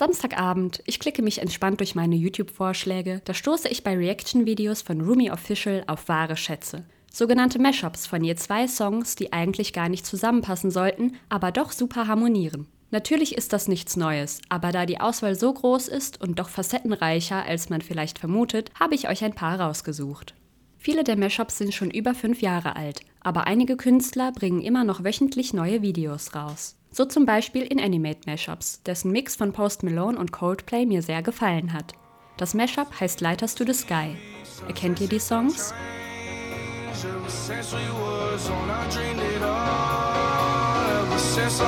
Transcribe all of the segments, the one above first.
Samstagabend, ich klicke mich entspannt durch meine YouTube-Vorschläge, da stoße ich bei Reaction-Videos von Rumi Official auf wahre Schätze. Sogenannte Mashups von je zwei Songs, die eigentlich gar nicht zusammenpassen sollten, aber doch super harmonieren. Natürlich ist das nichts Neues, aber da die Auswahl so groß ist und doch facettenreicher, als man vielleicht vermutet, habe ich euch ein paar rausgesucht. Viele der Mashups sind schon über fünf Jahre alt, aber einige Künstler bringen immer noch wöchentlich neue Videos raus. So zum Beispiel in Animate Mashups, dessen Mix von Post Malone und Coldplay mir sehr gefallen hat. Das Mashup heißt Lighters to the Sky. Erkennt ihr die Songs? since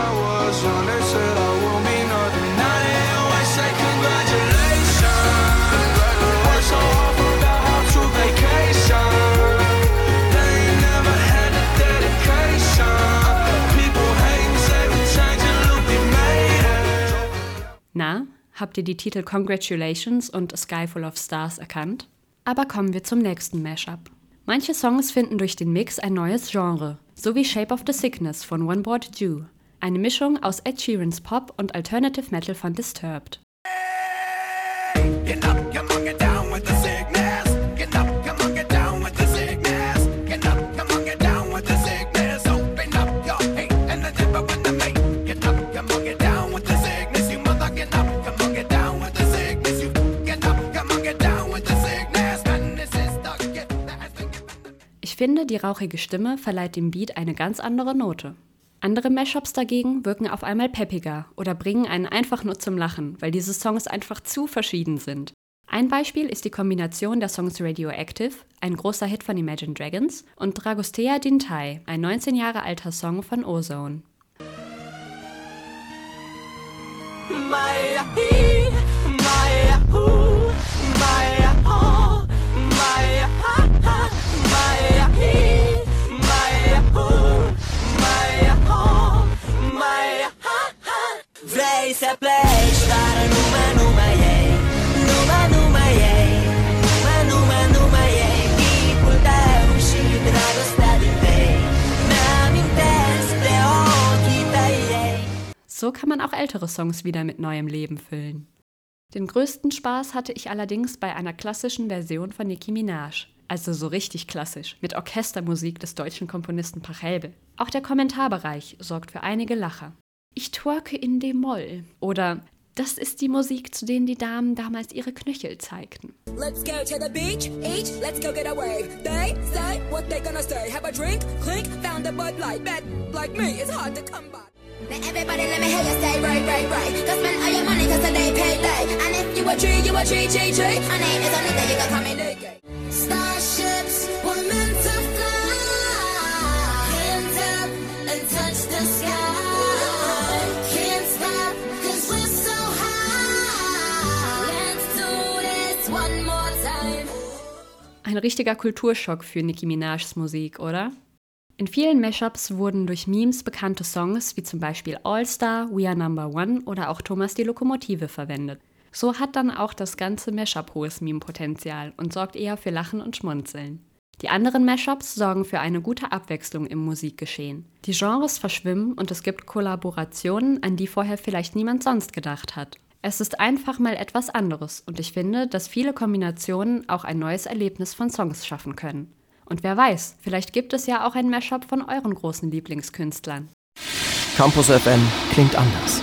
Na, habt ihr die Titel Congratulations und A Sky Full of Stars erkannt? Aber kommen wir zum nächsten Mashup. Manche Songs finden durch den Mix ein neues Genre, so wie Shape of the Sickness von One Board Jew, eine Mischung aus Ed Sheerans Pop und Alternative Metal von Disturbed. Ich finde, die rauchige Stimme verleiht dem Beat eine ganz andere Note. Andere Mashups dagegen wirken auf einmal peppiger oder bringen einen einfach nur zum Lachen, weil diese Songs einfach zu verschieden sind. Ein Beispiel ist die Kombination der Songs Radioactive, ein großer Hit von Imagine Dragons, und Dragostea Dintai, ein 19 Jahre alter Song von Ozone. se So kann man auch ältere Songs wieder mit neuem Leben füllen. Den größten Spaß hatte ich allerdings bei einer klassischen Version von Nicki Minaj. Also so richtig klassisch, mit Orchestermusik des deutschen Komponisten Pachelbel. Auch der Kommentarbereich sorgt für einige Lacher. Ich twerke in D-Moll. Oder das ist die Musik, zu denen die Damen damals ihre Knöchel zeigten. Let's go to the beach, each, let's go get a wave. They say what they gonna say. Have a drink, clink, found a Bud Light. Bad like me, it's hard to come by. Now everybody let me hear you say right, right, right. Cause spend all your money cause today payday. And if you a tree, you a tree, tree, tree. My name is Anita, you can call me Nicky. Ein richtiger Kulturschock für Nicki Minajs Musik, oder? In vielen Mashups wurden durch Memes bekannte Songs wie zum Beispiel All Star, We Are Number One oder auch Thomas die Lokomotive verwendet. So hat dann auch das ganze Mashup hohes Meme-Potenzial und sorgt eher für Lachen und Schmunzeln. Die anderen Mashups sorgen für eine gute Abwechslung im Musikgeschehen. Die Genres verschwimmen und es gibt Kollaborationen, an die vorher vielleicht niemand sonst gedacht hat. Es ist einfach mal etwas anderes und ich finde, dass viele Kombinationen auch ein neues Erlebnis von Songs schaffen können. Und wer weiß, vielleicht gibt es ja auch ein Mashup von euren großen Lieblingskünstlern. Campus FM klingt anders.